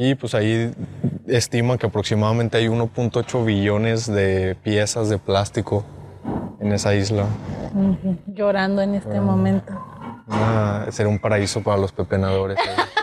Y pues ahí estima que aproximadamente hay 1.8 billones de piezas de plástico en esa isla. Llorando en este momento. Una- sería un paraíso para los pepenadores.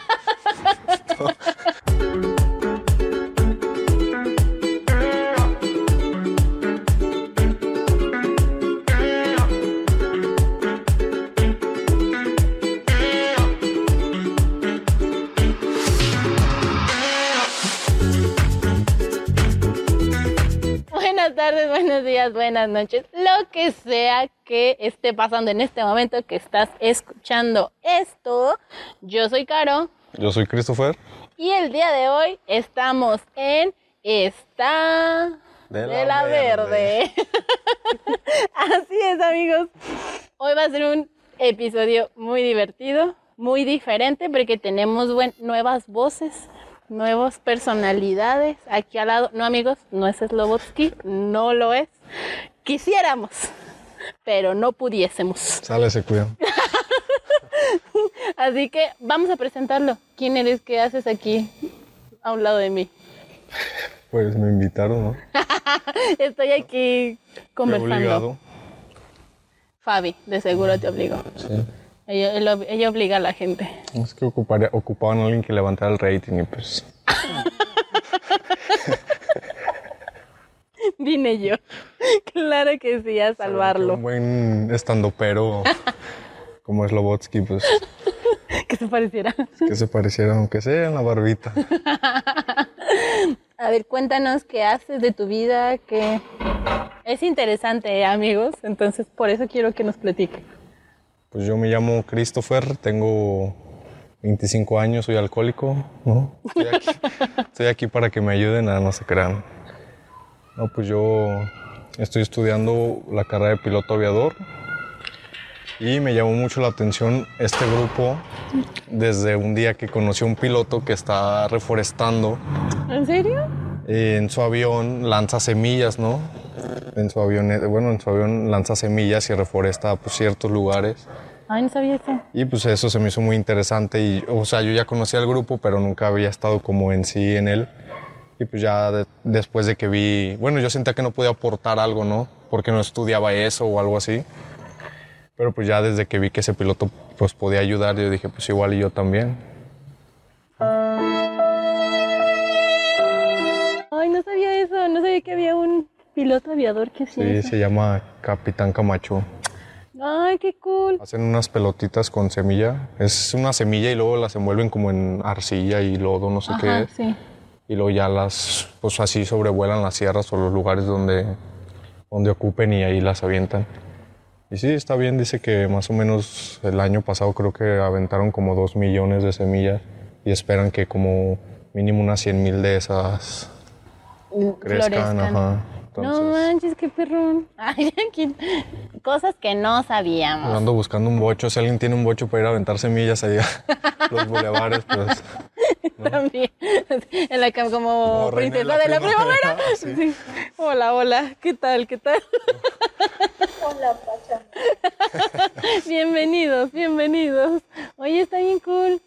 días, buenas noches, lo que sea que esté pasando en este momento que estás escuchando esto. Yo soy Caro Yo soy Christopher. y el día de hoy estamos en esta De de la verde. Así es, amigos. Hoy va a ser un episodio muy divertido, muy diferente porque tenemos buen- nuevas voces, nuevas personalidades aquí al lado. No, amigos, no es Slobotsky, no lo es. Quisiéramos, pero no pudiésemos. Sale, se cuidan. Así que vamos a presentarlo. ¿Quién eres? ¿Qué haces aquí a un lado de mí? Pues me invitaron, ¿no? Estoy aquí conversando. obligado. Fabi, de seguro te obligó. Sí. Ella, obliga a la gente. Es que ocuparía, ocupaban a alguien que levantara el rating y pues Vine yo. Claro que sí, a un salvarlo. buen estandopero como Slobotsky, pues Que se pareciera. que se pareciera, aunque sea en la barbita. A ver, cuéntanos qué haces de tu vida, que es interesante, ¿eh, amigos. Entonces, por eso quiero que nos platique. Pues yo me llamo Christopher, tengo 25 años, soy alcohólico, ¿no? Estoy aquí, estoy aquí para que me ayuden, nada, no se crean. No, pues yo estoy estudiando la carrera de piloto aviador y me llamó mucho la atención este grupo desde un día que conocí a un piloto que está reforestando ¿En serio? eh, en su avión lanza semillas, ¿no? En su avión, bueno, en su avión lanza semillas y reforesta pues, ciertos lugares. Ay, no sabía eso. Y pues eso se me hizo muy interesante y, o sea, yo ya conocía al grupo, pero nunca había estado como en sí en él. Y pues ya de- después de que vi, bueno, yo sentía que no podía aportar algo, ¿no? Porque no estudiaba eso o algo así. Pero pues ya desde que vi que ese piloto pues podía ayudar, yo dije, pues igual y yo también. Ay, no sabía eso. No sabía que había un piloto aviador que hacía Sí, eso. se llama Capitán Camacho. Ay, qué cool. Hacen unas pelotitas con semilla. Es una semilla y luego las envuelven como en arcilla y lodo, no sé qué Ajá, es. sí. y luego ya las, pues así sobrevuelan las sierras o los lugares donde, donde ocupen y ahí las avientan. Y sí, está bien, dice que más o menos el año pasado creo que aventaron como dos millones de semillas y esperan que como mínimo unas 100 mil de esas crezcan. Florezcan. Ajá. No manches, qué perrón. Ay, aquí- cosas que no sabíamos. ando buscando un bocho, si alguien tiene un bocho para ir a aventar semillas allá, los bulevares, pues También. En la cama como reina de princesa la de la primavera, primavera. sí. Sí. Hola, hola. ¿Qué tal? ¿Qué tal? Hola, Pacha. bienvenidos, bienvenidos. Oye, está bien cool.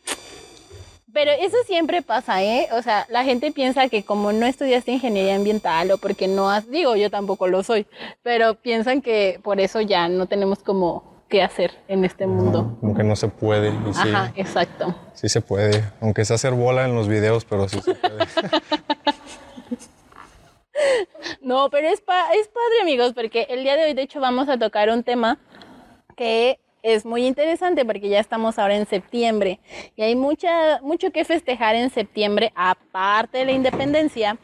Pero eso siempre pasa, ¿eh? O sea, la gente piensa que como no estudiaste ingeniería ambiental o porque no has, digo, yo tampoco lo soy, pero piensan que por eso ya no tenemos como qué hacer en este mundo. como que no se puede. Y sí, Ajá, exacto. sí se puede, aunque sea hacer bola en los videos, pero sí se puede. No, pero es, pa- es padre, amigos, porque el día de hoy, de hecho, vamos a tocar un tema que es muy interesante porque ya estamos ahora en septiembre y hay mucha, mucho que festejar en septiembre, aparte de la independencia,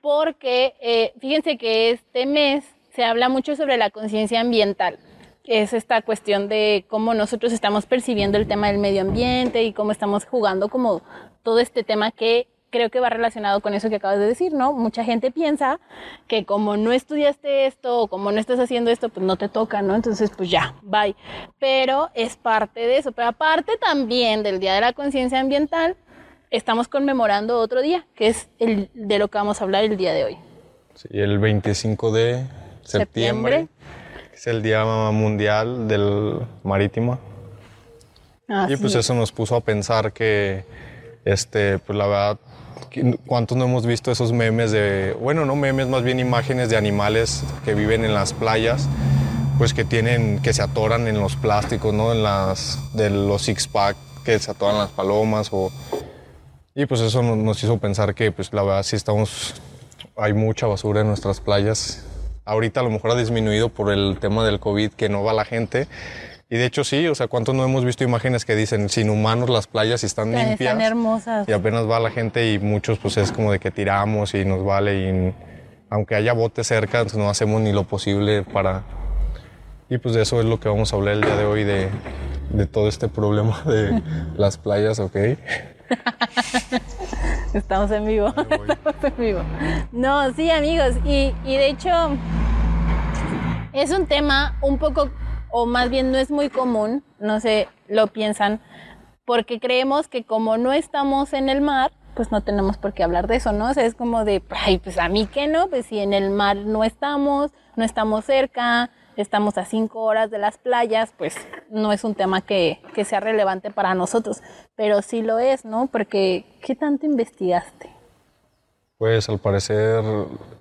porque eh, fíjense que este mes se habla mucho sobre la conciencia ambiental. Es esta cuestión de cómo nosotros estamos percibiendo el tema del medio ambiente y cómo estamos jugando como todo este tema que creo que va relacionado con eso que acabas de decir, ¿no? Mucha gente piensa que como no estudiaste esto o como no estás haciendo esto, pues no te toca, ¿no? Entonces, pues ya, bye. Pero es parte de eso. Pero aparte también del Día de la Conciencia Ambiental, estamos conmemorando otro día, que es el de lo que vamos a hablar el día de hoy. Sí, el 25 de septiembre, Septiembre. es el Día Mundial del Marítimo. y Así pues es. eso nos puso a pensar que, este, pues la verdad, ¿Cuántos no hemos visto esos memes de, bueno, no memes, más bien imágenes de animales que viven en las playas, pues que tienen, que se atoran en los plásticos, ¿no? En las, de los six pack, que se atoran las palomas o... Y pues eso no- nos hizo pensar que, pues la verdad sí estamos, hay mucha basura en nuestras playas. Ahorita a lo mejor ha disminuido por el tema del COVID, que no va la gente. Y de hecho sí, o sea, ¿cuántos no hemos visto imágenes que dicen sin humanos las playas y están Están, limpias? están hermosas. Y apenas va la gente y muchos pues es como de que tiramos y nos vale y aunque haya botes cerca, pues, no hacemos ni lo posible para... Y pues de eso es lo que vamos a hablar el día de hoy, de, de todo este problema de las playas, ¿ok? Estamos en vivo. Estamos en vivo. No, sí, amigos. Y, y de hecho, es un tema un poco, o más bien no es muy común, no sé, lo piensan, porque creemos que como no estamos en el mar, pues no tenemos por qué hablar de eso, ¿no? O sea, es como de, ay, pues a mí que no, pues si en el mar no estamos, no estamos cerca, estamos a cinco horas de las playas, pues no es un tema que, que sea relevante para nosotros, pero sí lo es, ¿no? Porque, ¿qué tanto investigaste? Pues al parecer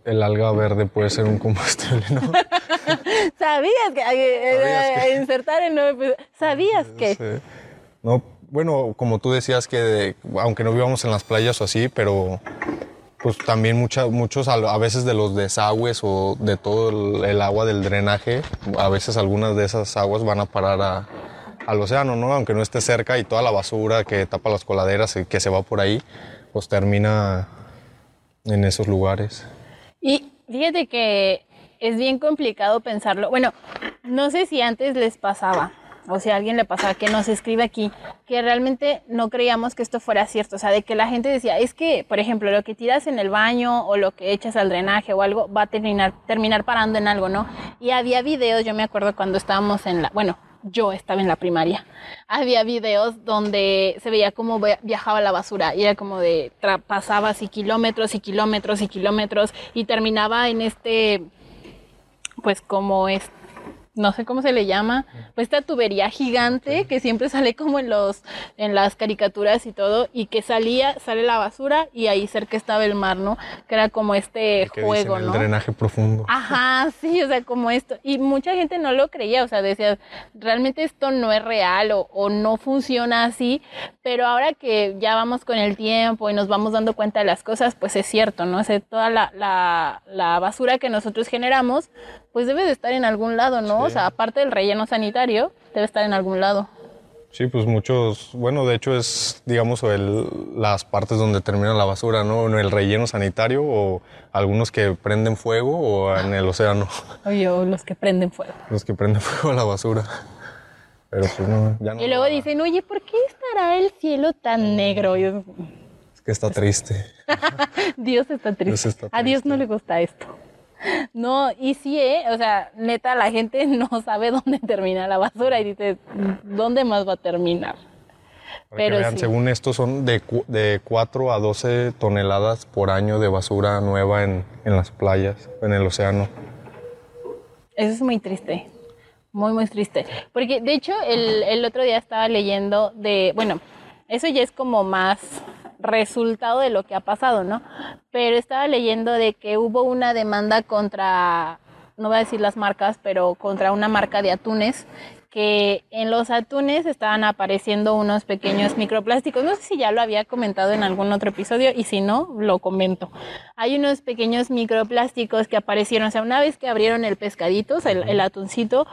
el alga verde puede ser un combustible, ¿no? ¿Sabías que? eh, ¿Sabías que? Insertar en nueve episodios. ¿Sabías que? Sí. No, bueno, como tú decías que de- aunque no vivamos en las playas o así, pero pues también mucha- muchos a, a veces de los desagües o de todo el, el agua del drenaje, a veces algunas de esas aguas van a parar a- al océano, ¿no? Aunque no esté cerca y toda la basura que tapa las coladeras y que se va por ahí, pues termina en esos lugares. Y fíjate que es bien complicado pensarlo. Bueno, no sé si antes les pasaba, o si a alguien le pasaba que nos escribe aquí, que realmente no creíamos que esto fuera cierto. O sea, de que la gente decía, es que, por ejemplo, lo que tiras en el baño o lo que echas al drenaje o algo va a terminar, terminar parando en algo, ¿no? Y había videos, yo me acuerdo cuando estábamos en la, bueno, yo estaba en la primaria, había videos donde se veía cómo via- viajaba la basura y era como de pasaba así kilómetros y kilómetros y kilómetros y terminaba en este, pues como es, no sé cómo se le llama, pues esta tubería gigante que siempre sale como en los, en las caricaturas y todo y que salía, sale la basura y ahí cerca estaba el mar, ¿no? Que era como este Que juego, dicen ¿no? El drenaje profundo. Ajá, sí, o sea, como esto. Y mucha gente no lo creía, o sea, decía, realmente esto no es real o, o no funciona así, pero ahora que ya vamos con el tiempo y nos vamos dando cuenta de las cosas, pues es cierto, ¿no? O sea, toda la, la, la basura que nosotros generamos, pues debe de estar en algún lado, ¿no? O Sí. sea, aparte del relleno sanitario, debe estar en algún lado. Sí, pues muchos, bueno, de hecho es, digamos, el- las partes donde termina la basura, ¿no? En el relleno sanitario o algunos que prenden fuego o en el océano, Oye, o los que prenden fuego. los que prenden fuego a la basura. Pero pues no, ya no. Y luego va. dicen, oye, ¿por qué estará el cielo tan negro? Yo, Es que está triste. Dios está triste. Dios está A Dios no le gusta esto. No, y sí, ¿eh? O sea, neta, la gente no sabe dónde termina la basura y dice, ¿dónde más va a terminar? Para Pero vean, sí. según esto son de, de 4 a 12 toneladas por año de basura nueva en, en las playas, en el océano. Eso es muy triste. Muy, muy triste. Porque, de hecho, el, el otro día estaba leyendo de, bueno, eso ya es como más resultado de lo que ha pasado, ¿no? Pero estaba leyendo de que hubo una demanda contra, no voy a decir las marcas, pero contra una marca de atunes que en los atunes estaban apareciendo unos pequeños microplásticos. No sé si ya lo había comentado en algún otro episodio y si no, lo comento. Hay unos pequeños microplásticos que aparecieron, o sea, una vez que abrieron el pescadito, el, el atuncito,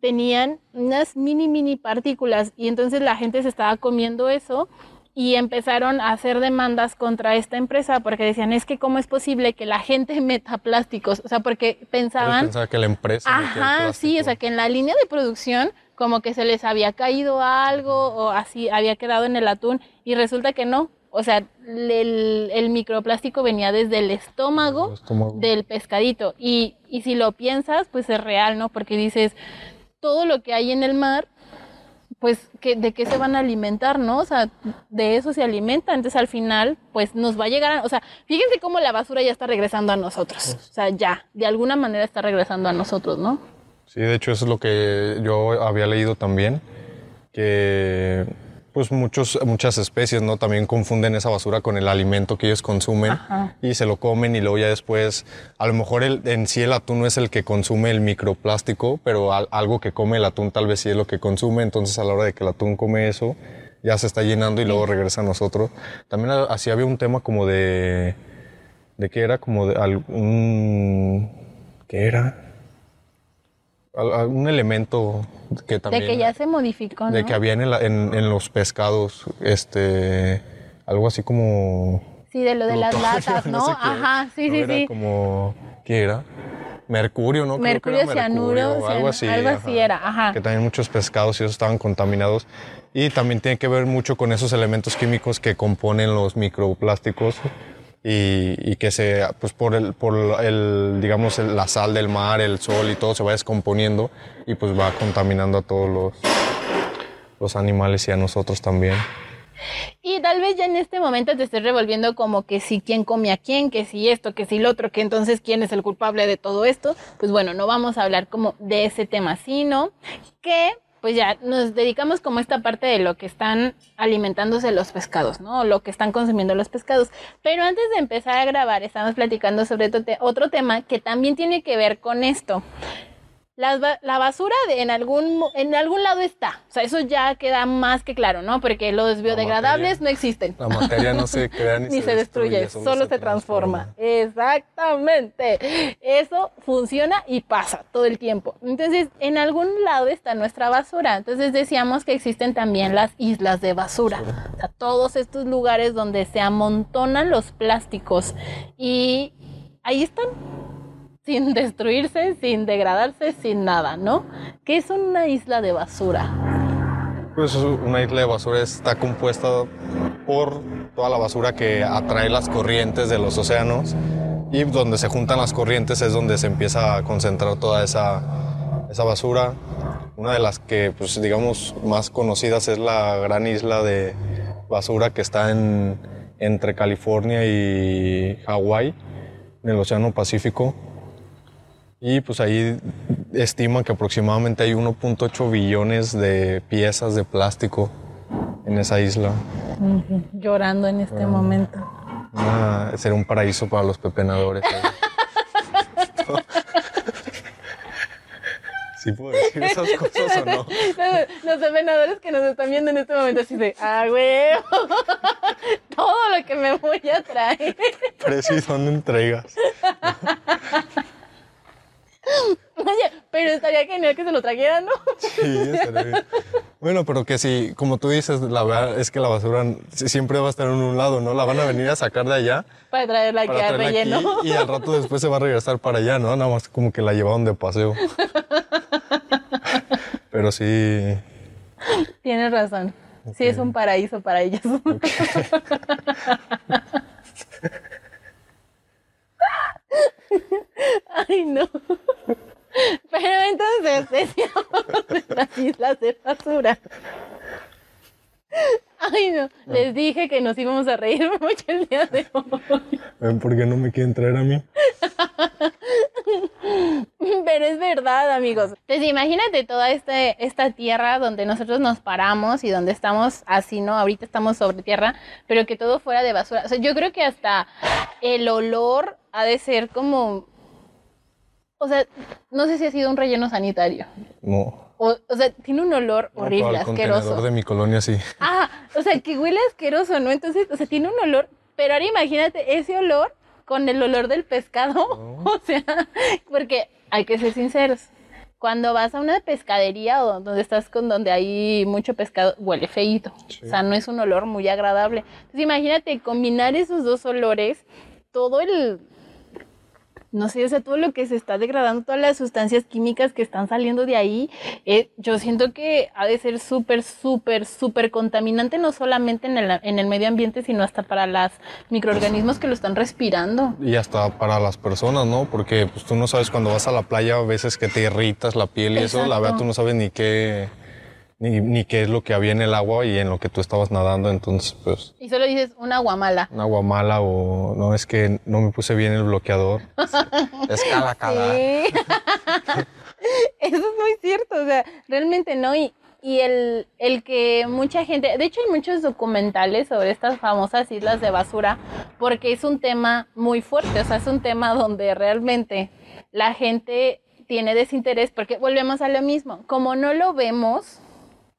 tenían unas mini, mini partículas y entonces la gente se estaba comiendo eso y empezaron a hacer demandas contra esta empresa porque decían, es que cómo es posible que la gente meta plásticos, o sea, porque pensaban... Pensaba que la empresa. Ajá, sí, o sea que en la línea de producción como que se les había caído algo o así había quedado en el atún y resulta que no. O sea, el, el microplástico venía desde el estómago, El estómago. del pescadito. Y, y si lo piensas, pues es real, ¿no? Porque dices, todo lo que hay en el mar, pues que, de qué se van a alimentar, ¿no? O sea, de eso se alimenta. Entonces al final, pues nos va a llegar, a- o sea, fíjense cómo la basura ya está regresando a nosotros. O sea, ya, de alguna manera está regresando a nosotros, ¿no? Sí, de hecho eso es lo que yo había leído también, que pues muchos, muchas especies, ¿no? También confunden esa basura con el alimento que ellos consumen y se lo comen y luego ya después, a lo mejor el, en sí el atún no es el que consume el microplástico, pero algo que come el atún tal vez sí es lo que consume, entonces a la hora de que el atún come eso, ya se está llenando y luego regresa a nosotros. También así había un tema como de, de que era como de algún, ¿qué era? Un elemento que también... De que ya se modificó, ¿no? De que había en, en, los pescados, este, algo así como... Sí, de lo de las latas, ¿no? Ajá, sí, sí, sí. como, ¿qué era? Mercurio, ¿no? Mercurio, cianuro, algo así. Algo así era, ajá. Que también muchos pescados y esos estaban contaminados. Y también tiene que ver mucho con esos elementos químicos que componen los microplásticos y, que se, pues por el, por el, digamos, la sal del mar, el sol y todo se va descomponiendo y pues va contaminando a todos los, los animales y a nosotros también. Y tal vez ya en este momento te estés revolviendo como que si quién come a quién, que si esto, que si lo otro, que entonces quién es el culpable de todo esto. Pues bueno, no vamos a hablar como de ese tema, sino que pues ya nos dedicamos como esta parte de lo que están alimentándose los pescados, ¿no? Lo que están consumiendo los pescados. Pero antes de empezar a grabar, estamos platicando sobre otro tema que también tiene que ver con esto la, basura de, en, algún, en algún lado está. O sea, eso ya queda más que claro, ¿no? Porque los biodegradables no existen. La materia no se crea ni, se, destruye, solo se, transforma. Exactamente. Eso funciona y pasa todo el tiempo. Entonces, en algún lado está nuestra basura. Entonces decíamos que existen también las islas de basura. O sea, todos estos lugares donde se amontonan los plásticos. Y ahí están sin destruirse, sin degradarse, sin nada, ¿no? ¿Qué es una isla de basura? Pues una isla de basura está compuesta por toda la basura que atrae las corrientes de los océanos y donde se juntan las corrientes es donde se empieza a concentrar toda esa, esa basura. Una de las que, pues digamos, más conocidas es la gran isla de basura que está en, entre California y Hawái, en el Océano Pacífico. Y pues ahí estiman que aproximadamente hay 1.8 billones de piezas de plástico en esa isla. Llorando en este momento. sería un paraíso para los pepenadores. ¿Sí puedo decir esas cosas o no? Los, pepenadores que nos están viendo en este momento así de, ah, güey, todo lo que me voy a traer. Precio, ¿dónde entregas? Pero estaría genial que se lo trajeran, ¿no? Sí, estaría bien. Bueno, pero que si, como tú dices, la verdad es que la basura siempre va a estar en un lado, ¿no? La van a venir a sacar de allá. Para traerla aquí al relleno. y al rato después se va a regresar para allá, ¿no? Nada más como que la llevaron de paseo. Pero sí. Tienes razón. Sí, es un paraíso para ellos. Ay, no. Pero entonces decíamos de las islas de basura. Ay, no. Les dije que nos íbamos a reír mucho el día de hoy. ¿Ven por qué no me quieren traer a mí? Pero es verdad, amigos. Entonces, imagínate toda este, esta tierra donde nosotros nos paramos y donde estamos así, ¿no? Ahorita estamos sobre tierra, pero que todo fuera de basura. O sea, yo creo que hasta el olor ha de ser como o sea, no sé si ha sido un relleno sanitario. No. O, o sea, tiene un olor horrible, asqueroso. El de mi colonia sí. Ah, o sea, que huele asqueroso, ¿no? Entonces, o sea, tiene un olor, pero ahora imagínate ese olor con el olor del pescado. O sea, porque hay que ser sinceros. Cuando vas a una pescadería o donde estás con donde hay mucho pescado, huele feíto. O sea, no es un olor muy agradable. Entonces, imagínate combinar esos dos olores, todo el no sé, o sea, todo lo que se está degradando, todas las sustancias químicas que están saliendo de ahí, eh, yo siento que ha de ser súper, súper, súper contaminante, no solamente en el, en el medio ambiente, sino hasta para los microorganismos que lo están respirando. Y hasta para las personas, ¿no? Porque pues tú no sabes cuando vas a la playa a veces que te irritas la piel y eso, la verdad tú no sabes ni qué ni, ni, qué es lo que había en el agua y en lo que tú estabas nadando, entonces pues... Y solo dices un agua mala. Un agua mala o no, es que no me puse bien el bloqueador. es cala, cala. Eso es muy cierto, o sea, realmente no. Y y el, el que mucha gente, de hecho hay muchos documentales sobre estas famosas islas de basura, porque es un tema muy fuerte, o sea, es un tema donde realmente la gente tiene desinterés, porque volvemos a lo mismo, como no lo vemos,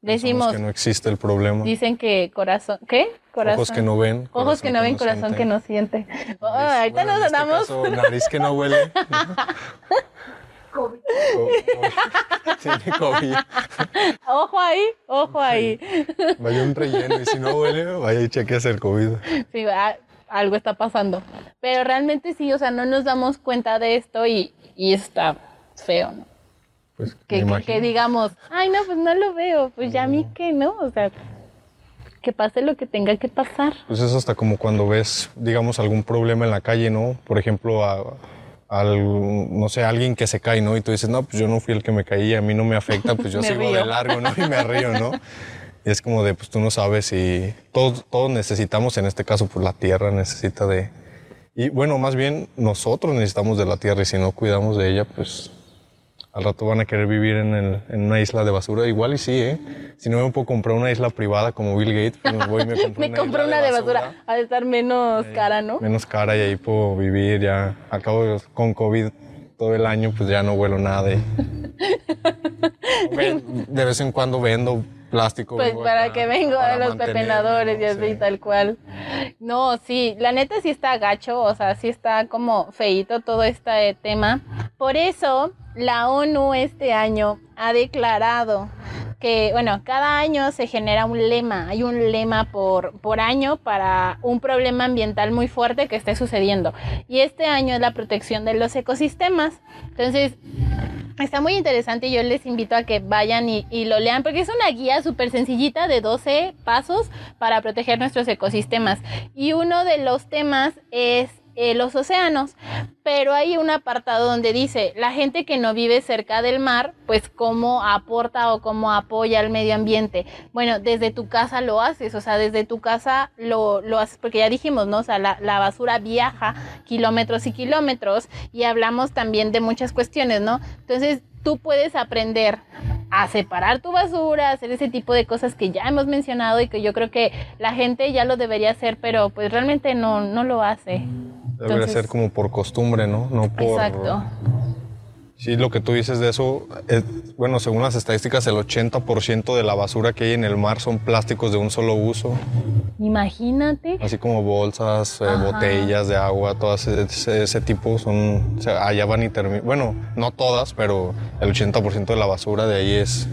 decimos... que no existe el problema. Dicen que corazón, ¿qué? Corazón. Ojos que no ven. Ojos que no ven, corazón que no siente. Oh, ahorita nos este andamos... caso, nariz que no huele. COVID. Tiene COVID. Ojo ahí, ojo ahí. Vaya un relleno y si no huele, vaya y chequees el COVID. Sí, a- algo está pasando. Pero realmente sí, o sea, no nos damos cuenta de esto y, y está feo, ¿no? Pues, Que, que, que digamos, ay, no, pues no lo veo, pues ya a mí que no, o sea, que pase lo que tenga que pasar. Pues es hasta como cuando ves, digamos, algún problema en la calle, ¿no? Por ejemplo, a, al- no sé, alguien que se cae, ¿no? Y tú dices, no, pues yo no fui el que me caí, a mí no me afecta, pues yo sigo río. de largo, ¿no? Y me río, ¿no? Y es como de, pues tú no sabes y todos, todos necesitamos, en este caso, pues la tierra necesita de... Y bueno, más bien nosotros necesitamos de la tierra y si no cuidamos de ella, pues al rato van a querer vivir en, el- en una isla de basura. Igual y sí, ¿eh? Si no me puedo comprar una isla privada como Bill Gates, pues me voy y me compro Me una compré isla una de basura, ha de estar menos cara, ¿no? Menos cara y ahí puedo vivir ya. Acabo con COVID todo el año, pues ya no huelo nada. y- De vez en cuando vendo plástico. Pues para acá que vengo a los pepenadores y así Sí. tal cual. No, sí, la neta sí está gacho, o sea, sí está como feito todo este tema. Por eso la ONU este año ha declarado que, bueno, cada año se genera un lema, hay un lema por, por año para un problema ambiental muy fuerte que esté sucediendo. Y este año es la protección de los ecosistemas. Entonces, Está muy interesante y yo les invito a que vayan y, y lo lean porque es una guía súper sencillita de 12 pasos para proteger nuestros ecosistemas. Y uno de los temas es eh, los océanos, pero hay un apartado donde dice la gente que no vive cerca del mar, pues cómo aporta o cómo apoya al medio ambiente. Bueno, desde tu casa lo haces, o sea, desde tu casa lo, lo haces, porque ya dijimos, ¿no? O sea, la, la basura viaja kilómetros y kilómetros y hablamos también de muchas cuestiones, ¿no? Entonces, tú puedes aprender a separar tu basura, hacer ese tipo de cosas que ya hemos mencionado y que yo creo que la gente ya lo debería hacer, pero pues realmente no, no lo hace. Debería Entonces- ser como por costumbre, ¿no? No por... Exacto. Sí, lo que tú dices de eso, es- bueno, según las estadísticas, el 80% de la basura que hay en el mar son plásticos de un solo uso, Imagínate. así como bolsas, eh, botellas de agua, todas ese, ese tipo son, o sea, allá van y terminan, bueno, no todas, pero el 80% de la basura de ahí es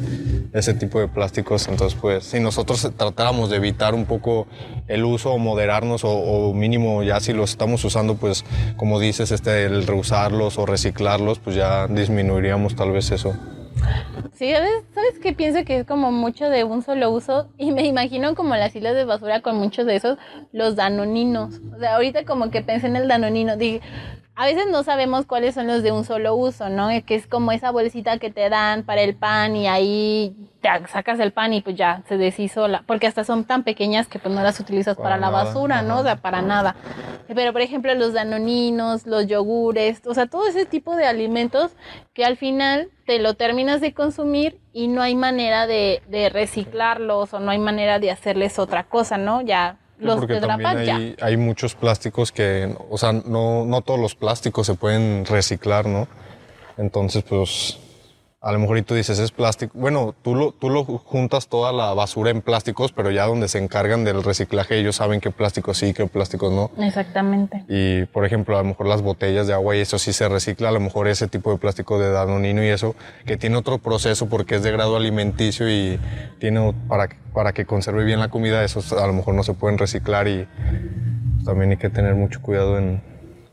ese tipo de plásticos, entonces pues si nosotros tratáramos de evitar un poco el uso o moderarnos o, o mínimo ya si los estamos usando, pues como dices, este, el reusarlos o reciclarlos, pues ya disminuiríamos tal vez eso. Sí, ¿sabes, ¿sabes qué? Pienso que es como mucho de un solo uso y me imagino como las islas de basura con muchos de esos, los danoninos. O sea, ahorita como que pensé en el danonino, dije, a veces no sabemos cuáles son los de un solo uso, ¿no? Que es como esa bolsita que te dan para el pan y ahí te sacas el pan y pues ya se deshizo la, porque hasta son tan pequeñas que pues no las utilizas para, Para la nada, basura, ¿no? O sea, para nada. Pero por ejemplo los danoninos, los yogures, o sea, todo ese tipo de alimentos que al final te lo terminas de consumir y no hay manera de, de reciclarlos o no hay manera de hacerles otra cosa, ¿no? Ya los porque también Pak ya. hay, hay muchos plásticos que, o sea, no, no todos los plásticos se pueden reciclar, ¿no? Entonces, pues, a lo mejor y tú dices, es plástico. Bueno, tú lo, tú lo juntas toda la basura en plásticos, pero ya donde se encargan del reciclaje, ellos saben qué plásticos sí, qué plásticos no. Exactamente. Y, por ejemplo, a lo mejor las botellas de agua y eso sí se recicla, a lo mejor ese tipo de plástico de danonino y eso, que tiene otro proceso porque es de grado alimenticio y tiene para, para que conserve bien la comida, esos a lo mejor no se pueden reciclar y pues, también hay que tener mucho cuidado en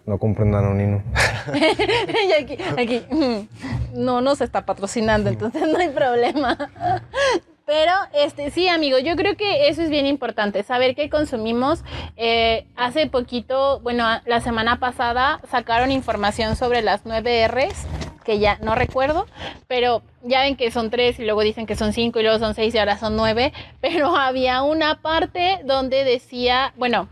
no compren danonino. y aquí, aquí, mm, no nos está patrocinando, entonces no hay problema. Pero, este, sí, amigo, yo creo que eso es bien importante, saber qué consumimos. Eh, hace poquito, bueno, la semana pasada sacaron información sobre las 9 Rs, que ya no recuerdo, pero ya ven que son tres y luego dicen que son cinco y luego son seis y ahora son nueve, pero había una parte donde decía, bueno,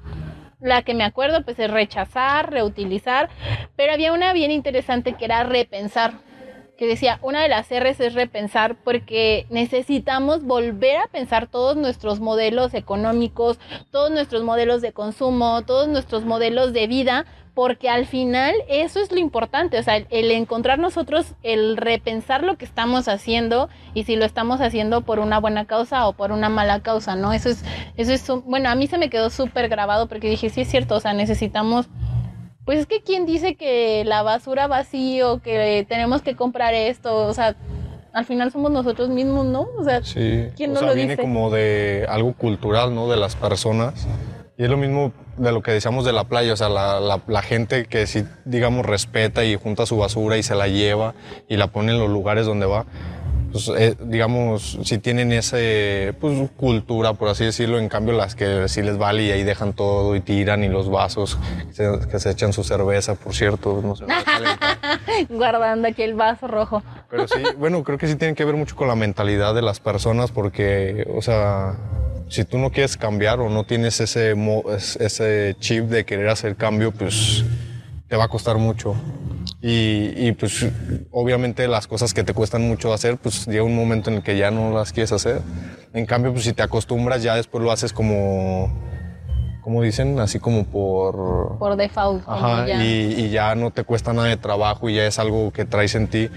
la que me acuerdo pues es rechazar, reutilizar, pero había una bien interesante que era repensar. que decía, una de las R's es repensar porque necesitamos volver a pensar todos nuestros modelos económicos, todos nuestros modelos de consumo, todos nuestros modelos de vida, porque al final eso es lo importante, o sea, el, encontrar nosotros, el repensar lo que estamos haciendo y si lo estamos haciendo por una buena causa o por una mala causa, ¿no? Eso es, eso es, bueno, a mí se me quedó súper grabado porque dije, sí es cierto, o sea, necesitamos pues es que quién dice que la basura vacío, que tenemos que comprar esto, o sea, al final somos nosotros mismos, ¿no? O sea, ¿quién o nos sea, lo viene como de algo cultural, ¿no? De las personas. Y es lo mismo de lo que decíamos de la playa, o sea, la, la, la, gente que sí, digamos, respeta y junta su basura y se la lleva y la pone en los lugares donde va pues, eh, digamos, si tienen esa pues, cultura, por así decirlo, en cambio las que sí les vale y ahí dejan todo y tiran y los vasos que se, echan su cerveza, por cierto, no sé. Guardando aquí el vaso rojo. Pero sí, bueno, creo que sí tiene que ver mucho con la mentalidad de las personas porque, o sea, si tú no quieres cambiar o no tienes ese, ese chip de querer hacer cambio, pues te va a costar mucho. Y, pues obviamente las cosas que te cuestan mucho hacer, pues llega un momento en el que ya no las quieres hacer. En cambio, pues si te acostumbras, ya después lo haces como, como dicen, así como por... Por default. Ajá, Y, y, ya no te cuesta nada de trabajo y ya es algo que traes en ti.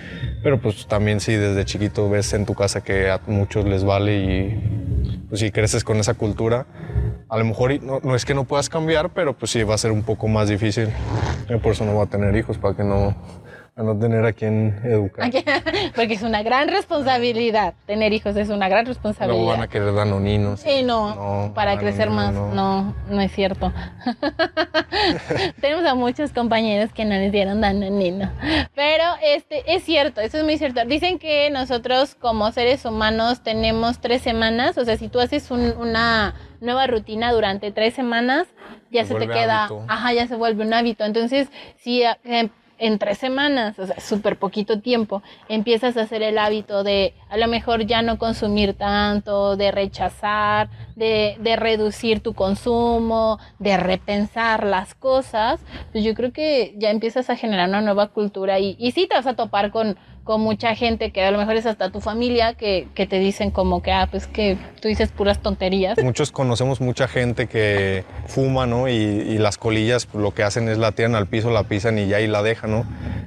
Pero pues también si desde chiquito ves en tu casa que a muchos les vale y pues si creces con esa cultura, a lo mejor no, es que no puedas cambiar, pero pues sí va a ser un poco más difícil. por eso no voy a tener hijos, para que no, a no tener a quien educar. Porque es una gran responsabilidad. Tener hijos es una gran responsabilidad. No van a querer danoninos. Sí, no, no para crecer más. No. no, es cierto. Tenemos a muchos compañeros que no les dieron danonino. Pero este es cierto, eso es muy cierto. Dicen que nosotros como seres humanos tenemos tres semanas. O sea, si tú haces una nueva rutina durante tres semanas, ya se, te queda, ajá, ya se vuelve un hábito. Entonces, si eh, en tres semanas, o sea, súper poquito tiempo, empiezas a hacer el hábito de a lo mejor ya no consumir tanto, de rechazar, de, de reducir tu consumo, de repensar las cosas, pues yo creo que ya empiezas a generar una nueva cultura y, y te vas a topar con con mucha gente que a lo mejor es hasta tu familia que, que, te dicen como que, ah, pues que tú dices puras tonterías. Muchos conocemos mucha gente que fuma, ¿no? Y, y, las colillas pues, lo que hacen es la tiran al piso, la pisan y ya y la dejan, ¿no?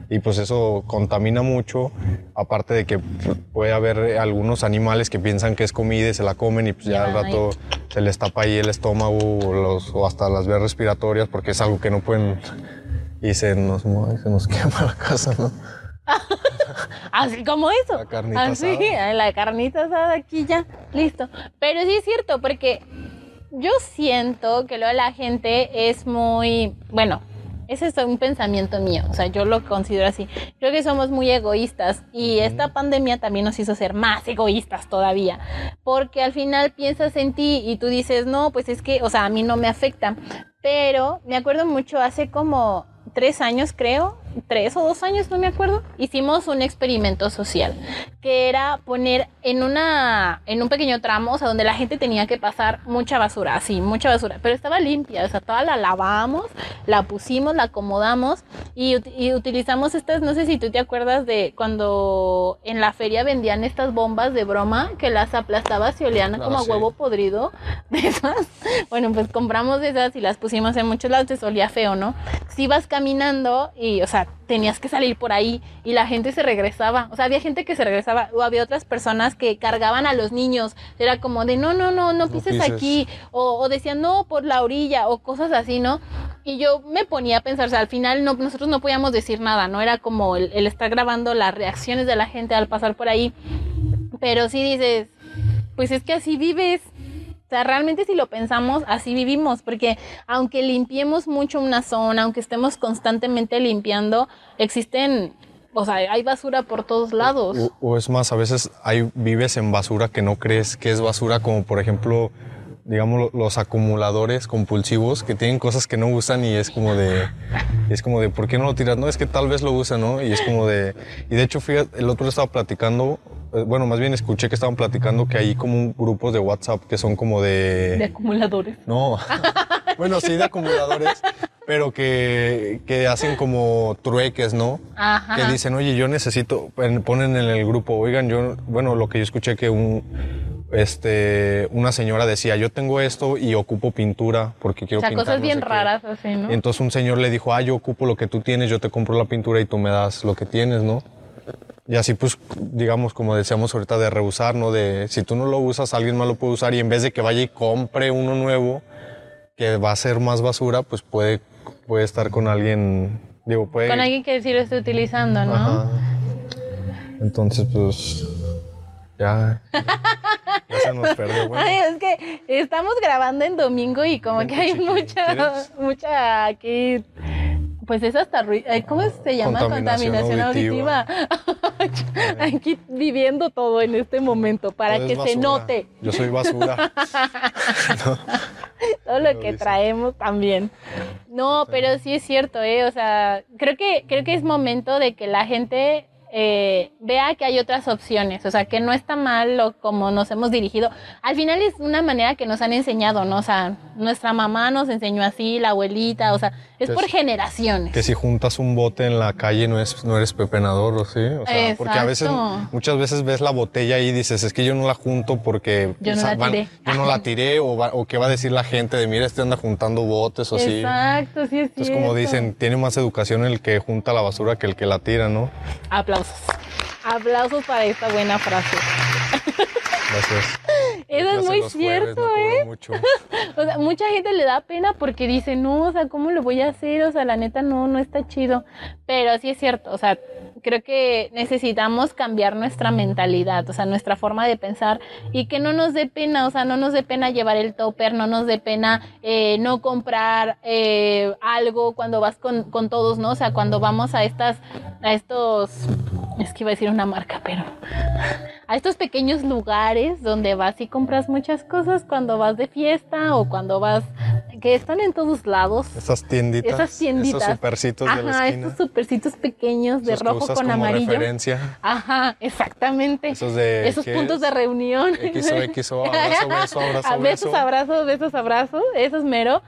Y pues eso contamina mucho, aparte de que puede haber algunos animales que piensan que es comida y se la comen y pues ya, al rato se les tapa ahí el estómago o, los, o hasta las vías respiratorias porque es algo que no pueden y se nos, se nos quema la casa, ¿no? Así como eso. La carnita Así, asada. la carnita asada aquí ya, listo. Pero sí es cierto, porque yo siento que luego la gente es muy, bueno, ese es un pensamiento mío, o sea, yo lo considero así. Creo que somos muy egoístas y esta pandemia también nos hizo ser más egoístas todavía, porque al final piensas en ti y tú dices, no, pues es que, o sea, a mí no me afecta. Pero me acuerdo mucho hace como tres años, creo, tres o dos años, no me acuerdo, hicimos un experimento social que era poner en una en un pequeño tramo, o sea, donde la gente tenía que pasar mucha basura, así, mucha basura, pero estaba limpia, o sea, toda la lavamos, la pusimos, la acomodamos y, y utilizamos estas, no sé si tú te acuerdas de cuando en la feria vendían estas bombas de broma que las aplastabas y olían Ah, como a sí. huevo podrido de esas. Bueno, pues compramos esas y las pusimos en muchos lados, entonces olía feo, ¿no? Si ibas caminando y, o sea, tenías que salir por ahí y la gente se regresaba. O sea, había gente que se regresaba o había otras personas que cargaban a los niños. Era como de, no, no, no, no pises, pises. aquí. O, o decían, no, por la orilla o cosas así, ¿no? Y yo me ponía a pensar, o sea, al final no, nosotros no podíamos decir nada, ¿no? Era como el, el estar grabando las reacciones de la gente al pasar por ahí. Pero sí dices, pues es que así vives. O sea, realmente si lo pensamos, así vivimos, porque aunque limpiemos mucho una zona, aunque estemos constantemente limpiando, existen, o sea, hay basura por todos lados. O, es más, a veces hay, vives en basura que no crees que es basura, como por ejemplo, digamos, lo- los acumuladores compulsivos que tienen cosas que no usan y es como de, es como de, ¿por qué no lo tiras? No, es que tal vez lo usan, ¿no? Y es como de, y de hecho, fíjate, el otro estaba platicando, bueno, más bien escuché que estaban platicando que hay como grupos de WhatsApp que son como De acumuladores. no. bueno, sí, de acumuladores. pero que, que hacen como trueques, ¿no? Ajá. Que dicen, oye, yo necesito, en- ponen en el grupo, oigan, yo, bueno, lo que yo escuché que un, este, una señora decía, yo tengo esto y ocupo pintura porque quiero O sea, pintar. cosas no bien sé qué". raras así, ¿no? Y entonces un señor le dijo, ah, yo ocupo lo que tú tienes, yo te compro la pintura y tú me das lo que tienes, ¿no? Y así pues, digamos, como decíamos ahorita, de rehusar, ¿no? De si tú no lo usas, alguien más lo puede usar y en vez de que vaya y compre uno nuevo, que va a ser más basura, pues puede, puede estar con alguien, digo, puede... Con alguien que sí lo esté utilizando, ¿no? Ajá. Entonces, pues, ya, ya se nos perdió. Bueno, Ay, es que estamos grabando en domingo y como que hay mucha, mucha aquí, pues es hasta ruido, ¿cómo se llama? Contaminación auditiva. aquí viviendo todo en este momento para que se note Yo soy basura. todo lo Lo que dice. traemos también. No, pero sí es cierto, ¿eh? O sea, creo que, creo que es momento de que la gente eh, vea que hay otras opciones, o sea, que no está mal lo como nos hemos dirigido. Al final es una manera que nos han enseñado, ¿no? O sea, nuestra mamá nos enseñó así, la abuelita, o sea, es por es- generaciones. que si juntas un bote en la calle no, es, no eres pepenador, ¿o sí? O sea, porque a veces, muchas veces ves la botella y dices, es que yo no la junto porque Yo no o sea, la tiré. yo no la tiré o, va- o qué va a decir la gente de, mira, este anda juntando botes o así. Exacto, sí es Entonces, como cierto. dicen, tiene más educación el que junta la basura que el que la tira, ¿no? Aplausos. Aplausos para esta buena frase. Gracias. Eso es muy jueves, cierto, ¿eh? mucho. O sea, mucha gente le da pena porque dice, no, o sea, ¿cómo lo voy a hacer? O sea, la neta no, no está chido. Pero sí es cierto, o sea, creo que necesitamos cambiar nuestra mentalidad, o sea, nuestra forma de pensar y que no nos dé pena, o sea, no nos dé pena llevar el topper, no nos dé pena eh, no comprar eh, algo cuando vas con, con todos, ¿no? O sea, cuando vamos a estas, a estos, es que iba a decir una marca, pero a estos pequeños lugares donde vas y compras muchas cosas cuando vas de fiesta o cuando vas que están en todos lados. Esas tienditas. Esas tienditas. Esos supercitos de la Ajá, esquina. estos supercitos pequeños de esos que rojo usas con como amarillo. referencia. Ajá, exactamente. Esos de. Esos ¿qué puntos es? de reunión. XO, XO, abrazo, beso, abrazo, A besos, beso. abrazos, besos, abrazos, eso es mero.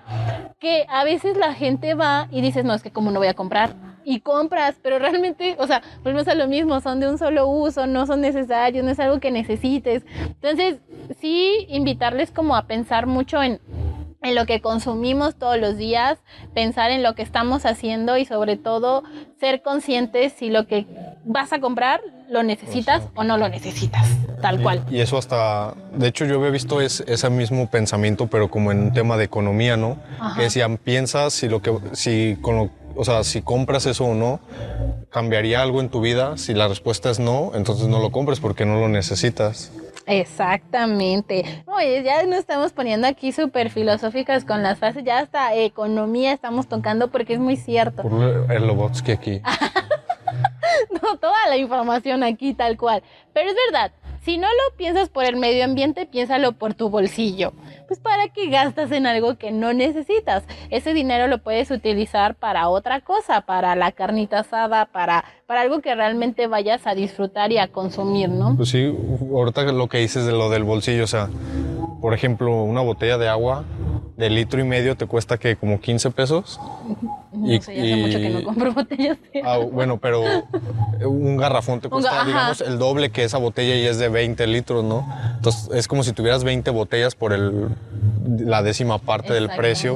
Que a veces la gente va y dices, no, es que como no voy a comprar. Y compras, pero realmente, o sea, volvemos a lo mismo, son de un solo uso, no son necesarios, no es algo que necesites. Entonces, sí, invitarles como a pensar mucho en, en lo que consumimos todos los días, pensar en lo que estamos haciendo y sobre todo ser conscientes si lo que vas a comprar lo necesitas o no lo necesitas, tal Y- cual. Y, eso hasta, de hecho yo había visto es- ese mismo pensamiento, pero como en un tema de economía, ¿no? Ajá. Que decían, piensas si lo que, si con lo, o sea, si compras eso o no, cambiaría algo en tu vida. Si la respuesta es no, entonces no lo compres porque no lo necesitas. Exactamente. Oye, ya nos estamos poniendo aquí súper filosóficas con las frases, ya hasta economía estamos tocando porque es muy cierto. Por el Lobotsky aquí. No, toda la información aquí tal cual. Pero es verdad, si no lo piensas por el medio ambiente, piénsalo por tu bolsillo. Pues para qué gastas en algo que no necesitas. Ese dinero lo puedes utilizar para otra cosa, para la carnita asada, para, para algo que realmente vayas a disfrutar y a consumir, ¿no? Pues sí, ahorita lo que dices de lo del bolsillo, o sea, por ejemplo, una botella de agua de litro y medio te cuesta que como 15 pesos. No Y- sé, ya hace mucho que no compro botellas de Ah, bueno, pero un garrafón te cuesta, ajá. digamos, el doble que esa botella y es de 20 litros, ¿no? Entonces es como si tuvieras 20 botellas por el, la décima parte del precio.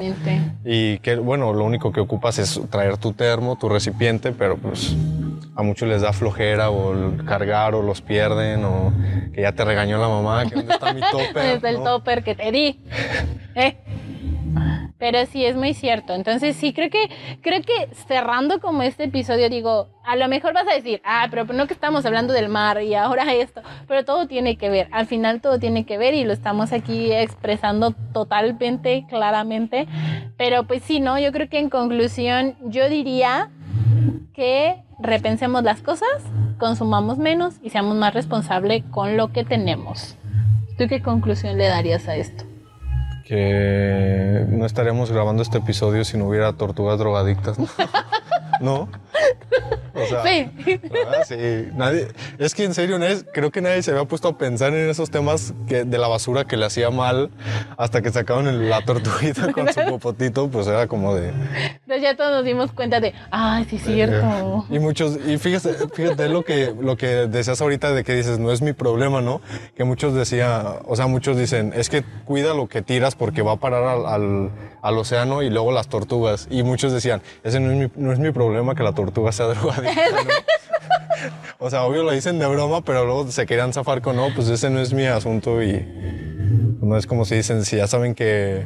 Y que, bueno, lo único que ocupas es traer tu termo, tu recipiente, pero pues a muchos les da flojera o cargar o los pierden o que ya te regañó la mamá, que dónde está mi topper. Es el ¿no? topper que te di. ¿Eh? Pero sí es muy cierto. Entonces sí creo que creo que cerrando como este episodio digo, a lo mejor vas a decir, ah, pero no que estamos hablando del mar y ahora esto, pero todo tiene que ver. Al final todo tiene que ver y lo estamos aquí expresando totalmente claramente. Pero pues sí, no, yo creo que en conclusión yo diría que repensemos las cosas, consumamos menos y seamos más responsables con lo que tenemos. ¿Tú qué conclusión le darías a esto? Que no estaríamos grabando este episodio si no hubiera tortugas drogadictas, ¿no? ¿No? O sea, Sí. Sí, nadie, es que en serio, nadie- creo que nadie se había puesto a pensar en esos temas que, de la basura que le hacía mal hasta que sacaban el- la tortuguita con su popotito, pues era como de... Entonces ya todos nos dimos cuenta de, ay, sí, cierto. Y muchos, y fíjate, fíjate lo que, lo que decías ahorita de que dices, no es mi problema, ¿no? Que muchos decían, o sea, muchos dicen, es que cuida lo que tiras porque va a parar al, al, al océano y luego las tortugas. Y muchos decían, ese no es mi, no es mi problema que la tortuga sea drogadicta, ¿no? O sea, obvio lo dicen de broma, pero luego se querían zafar con, no, pues ese no es mi asunto y no es como si dicen, si ya saben que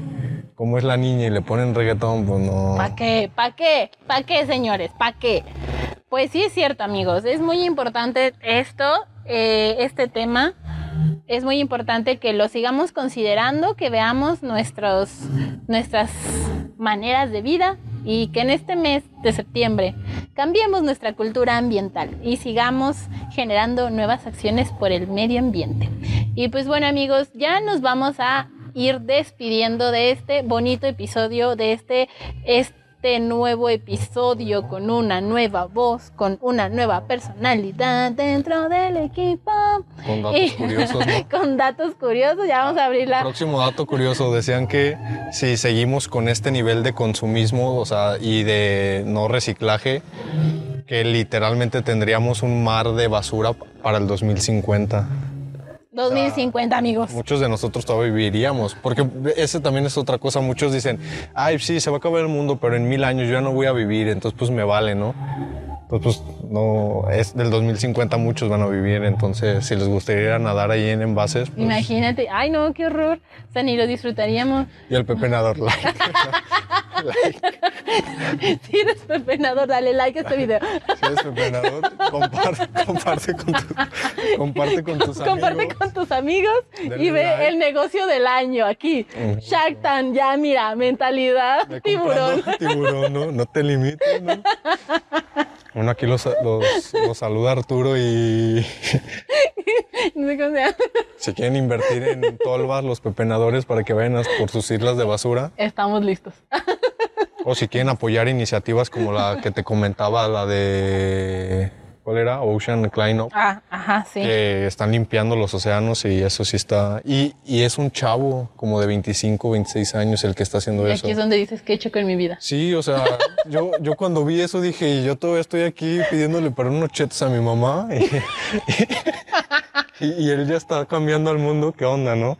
cómo es la niña y le ponen reggaetón, pues no. ¿Para qué? ¿Para qué? ¿Para qué, señores? ¿Para qué? Pues sí es cierto, amigos. Es muy importante esto, eh, este tema. Es muy importante que lo sigamos considerando, que veamos nuestros, nuestras maneras de vida y que en este mes de septiembre cambiemos nuestra cultura ambiental y sigamos generando nuevas acciones por el medio ambiente. Y pues bueno amigos, ya nos vamos a ir despidiendo de este bonito episodio, de este, este nuevo episodio con una nueva voz, con una nueva personalidad dentro del equipo. Con datos Y- curiosos, ¿no? con datos curiosos, ya vamos a abrir la... Próximo dato curioso, decían que si seguimos con este nivel de consumismo, o sea, y de no reciclaje, que literalmente tendríamos un mar de basura para el 2050. 2050 amigos. Muchos de nosotros todavía viviríamos, porque ese también es otra cosa. Muchos dicen, ay, sí, se va a acabar el mundo, pero en mil años yo ya no voy a vivir, entonces pues me vale, ¿no? Entonces, pues no, es del 2050 muchos van a vivir, entonces si les gustaría nadar ahí en envases, pues, Imagínate, ay no, qué horror. O sea, ni lo disfrutaríamos. y el pepenador, like. Si eres pepenador, dale like a este video. Si eres pepenador, comparte, comparte con, tu- comparte con tus Comparte amigos. con tus amigos y ve like. el negocio del año aquí. Mm. Shark Tank, ya mira, mentalidad tiburón. Tiburón, ¿no? No te limites, ¿no? Bueno, aquí los, los, los saluda Arturo y No sé cómo se llama. si quieren invertir en tolvas, los pepenadores para que vayan por sus islas de basura, Estamos listos. o si quieren apoyar iniciativas como la que te comentaba, la de... ¿Cuál era? Ocean Cleanup. Ah, ajá, sí. que están limpiando los océanos y eso sí está. Y, y es un chavo como de 25, 26 años el que está haciendo Y eso. aquí es donde dices que he hecho con mi vida. Sí, o sea, yo, yo cuando vi eso dije, yo todavía estoy aquí pidiéndole para unos chetos a mi mamá y, y- y él ya está cambiando al mundo, ¿qué onda, no?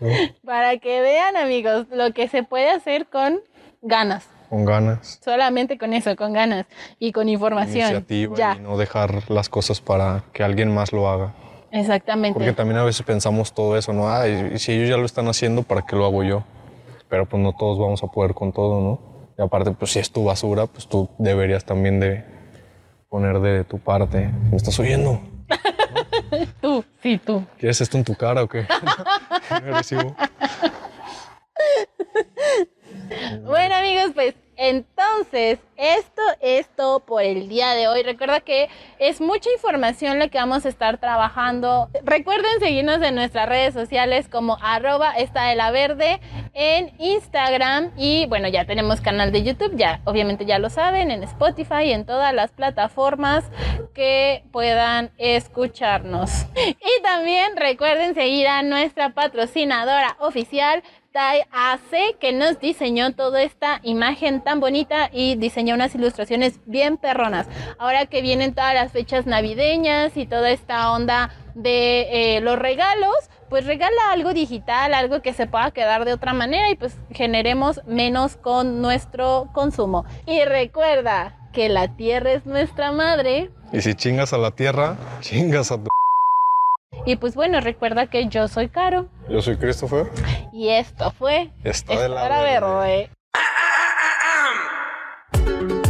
Para que vean, amigos, lo que se puede hacer con ganas. Con ganas, Solamente con eso, con ganas y con información. iniciativa ya, y no dejar las cosas para que alguien más lo haga. exactamente. Porque también a veces pensamos todo eso, ¿no? Ay, y si ellos ya lo están haciendo, ¿para qué lo hago yo? Pero pues no todos vamos a poder con todo, ¿no? Y aparte, pues si es tu basura, pues tú deberías también de poner de tu parte. ¿Me estás oyendo? Tú, sí, tú. ¿Quieres esto en tu cara o qué? Agresivo. Bueno amigos, pues entonces esto es todo por el día de hoy. Recuerda que es mucha información la que vamos a estar trabajando. Recuerden seguirnos en nuestras redes sociales como arroba esta de la verde en Instagram y bueno ya tenemos canal de YouTube, ya obviamente ya lo saben, en Spotify y en todas las plataformas que puedan escucharnos. Y también recuerden seguir a nuestra patrocinadora oficial AC que nos diseñó toda esta imagen tan bonita y diseñó unas ilustraciones bien perronas. Ahora que vienen todas las fechas navideñas y toda esta onda de eh, los regalos, pues regala algo digital, algo que se pueda quedar de otra manera y pues generemos menos con nuestro consumo. Y recuerda que la tierra es nuestra madre. Y si chingas a la tierra, chingas a tu... Y pues bueno, recuerda que yo soy Caro. Yo soy Christopher. Y esto fue. Está de la verde. verde.